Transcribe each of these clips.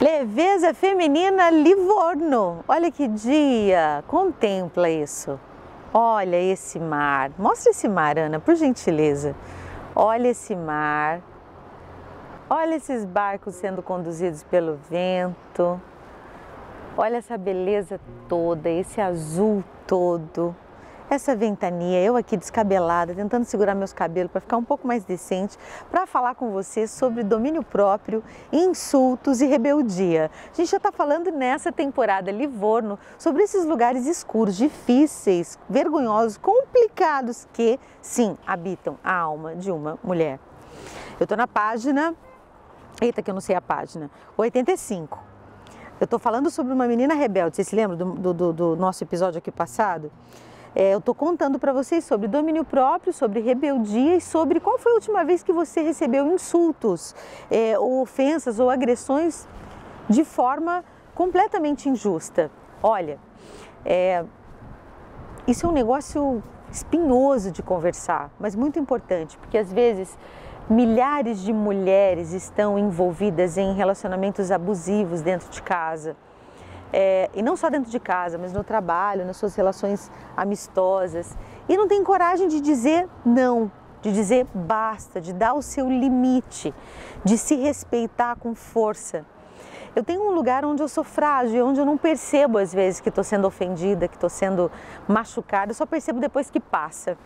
Leveza feminina Livorno. Olha que dia! Contempla isso. Olha esse mar. Mostra esse mar, Ana, por gentileza. Olha esse mar. Olha esses barcos sendo conduzidos pelo vento. Olha essa beleza toda, esse azul todo essa ventania, eu aqui descabelada, tentando segurar meus cabelos para ficar um pouco mais decente, para falar com você sobre domínio próprio, insultos e rebeldia. A gente já está falando nessa temporada Livorno sobre esses lugares escuros, difíceis, vergonhosos, complicados que, sim, habitam a alma de uma mulher. Eu estou na página, eita que eu não sei a página, 85. Eu estou falando sobre uma menina rebelde, vocês se lembram do, do, do nosso episódio aqui passado? É, eu estou contando para vocês sobre domínio próprio, sobre rebeldia e sobre qual foi a última vez que você recebeu insultos, é, ou ofensas ou agressões de forma completamente injusta. Olha, é, isso é um negócio espinhoso de conversar, mas muito importante, porque às vezes milhares de mulheres estão envolvidas em relacionamentos abusivos dentro de casa é, e não só dentro de casa, mas no trabalho, nas suas relações amistosas, e não tem coragem de dizer não, de dizer basta, de dar o seu limite, de se respeitar com força. Eu tenho um lugar onde eu sou frágil, onde eu não percebo às vezes que estou sendo ofendida, que estou sendo machucada, eu só percebo depois que passa.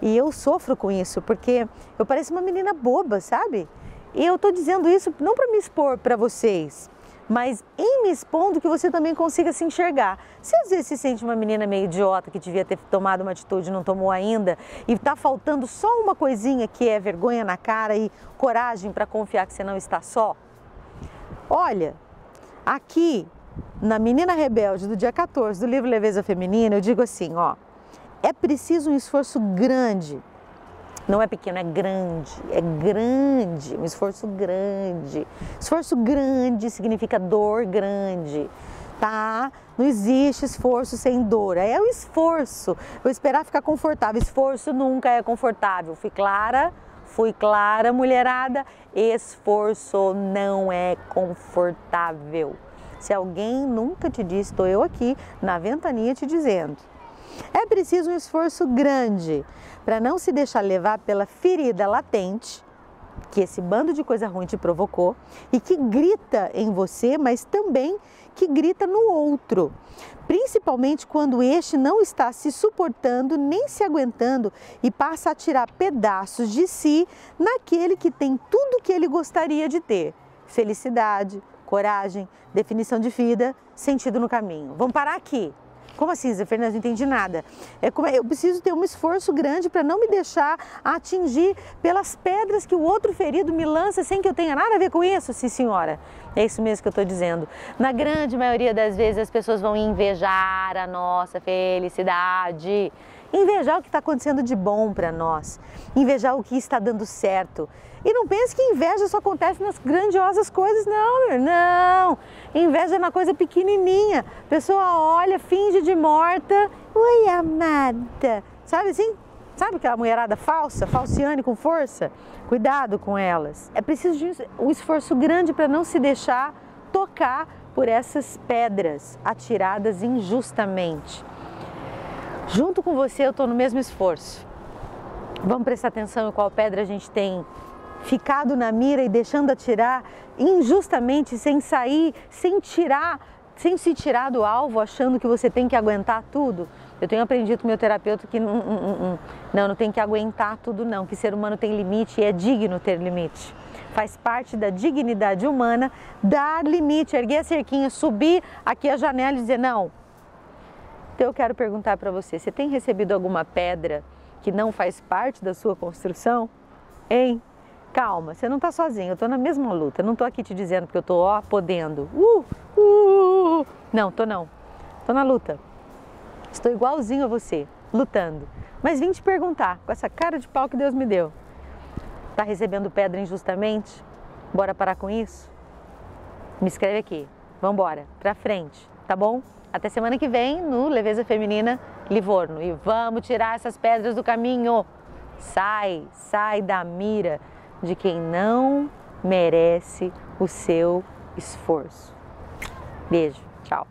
E eu sofro com isso, porque eu pareço uma menina boba, sabe? E eu estou dizendo isso não para me expor para vocês, mas em me expondo que você também consiga se enxergar. Se às vezes se sente uma menina meio idiota que devia ter tomado uma atitude e não tomou ainda, e está faltando só uma coisinha que é vergonha na cara e coragem para confiar que você não está só, olha, aqui na Menina Rebelde do dia 14 do livro Leveza Feminina, eu digo assim, ó, é preciso um esforço grande não é pequeno, é grande, é grande, um esforço grande. Esforço grande significa dor grande, tá? Não existe esforço sem dor, é o esforço. Vou esperar ficar confortável. Esforço nunca é confortável. Fui clara? Fui clara, mulherada? Esforço não é confortável. Se alguém nunca te disse, estou eu aqui na ventania te dizendo. É preciso um esforço grande para não se deixar levar pela ferida latente que esse bando de coisa ruim te provocou e que grita em você, mas também que grita no outro. Principalmente quando este não está se suportando nem se aguentando e passa a tirar pedaços de si naquele que tem tudo que ele gostaria de ter: felicidade, coragem, definição de vida, sentido no caminho. Vamos parar aqui. Como assim, Zé Fernandes? Não entendi nada. É como, eu preciso ter um esforço grande para não me deixar atingir pelas pedras que o outro ferido me lança sem que eu tenha nada a ver com isso? Sim, senhora. É isso mesmo que eu estou dizendo. Na grande maioria das vezes as pessoas vão invejar a nossa felicidade. Invejar o que está acontecendo de bom para nós. Invejar o que está dando certo. E não pense que inveja só acontece nas grandiosas coisas, não, não. Inveja é na coisa pequenininha. A pessoa olha, finge de morta. Oi, amada. Sabe assim? Sabe aquela mulherada falsa, falciane com força? Cuidado com elas. É preciso de um esforço grande para não se deixar tocar por essas pedras atiradas injustamente. Junto com você, eu estou no mesmo esforço. Vamos prestar atenção em qual pedra a gente tem ficado na mira e deixando atirar injustamente, sem sair, sem tirar, sem se tirar do alvo, achando que você tem que aguentar tudo. Eu tenho aprendido com meu terapeuta que não, não, não, não tem que aguentar tudo, não, que ser humano tem limite e é digno ter limite. Faz parte da dignidade humana dar limite, erguer a cerquinha, subir aqui a janela e dizer não. Então eu quero perguntar para você: você tem recebido alguma pedra que não faz parte da sua construção? Hein? Calma, você não está sozinho, eu estou na mesma luta. Não estou aqui te dizendo que eu estou, ó, podendo. Uh, uh, uh. Não, estou não. Estou na luta. Estou igualzinho a você, lutando. Mas vim te perguntar, com essa cara de pau que Deus me deu. Está recebendo pedra injustamente? Bora parar com isso? Me escreve aqui. Vamos embora, pra frente, tá bom? Até semana que vem no Leveza Feminina Livorno. E vamos tirar essas pedras do caminho. Sai, sai da mira de quem não merece o seu esforço. Beijo, tchau.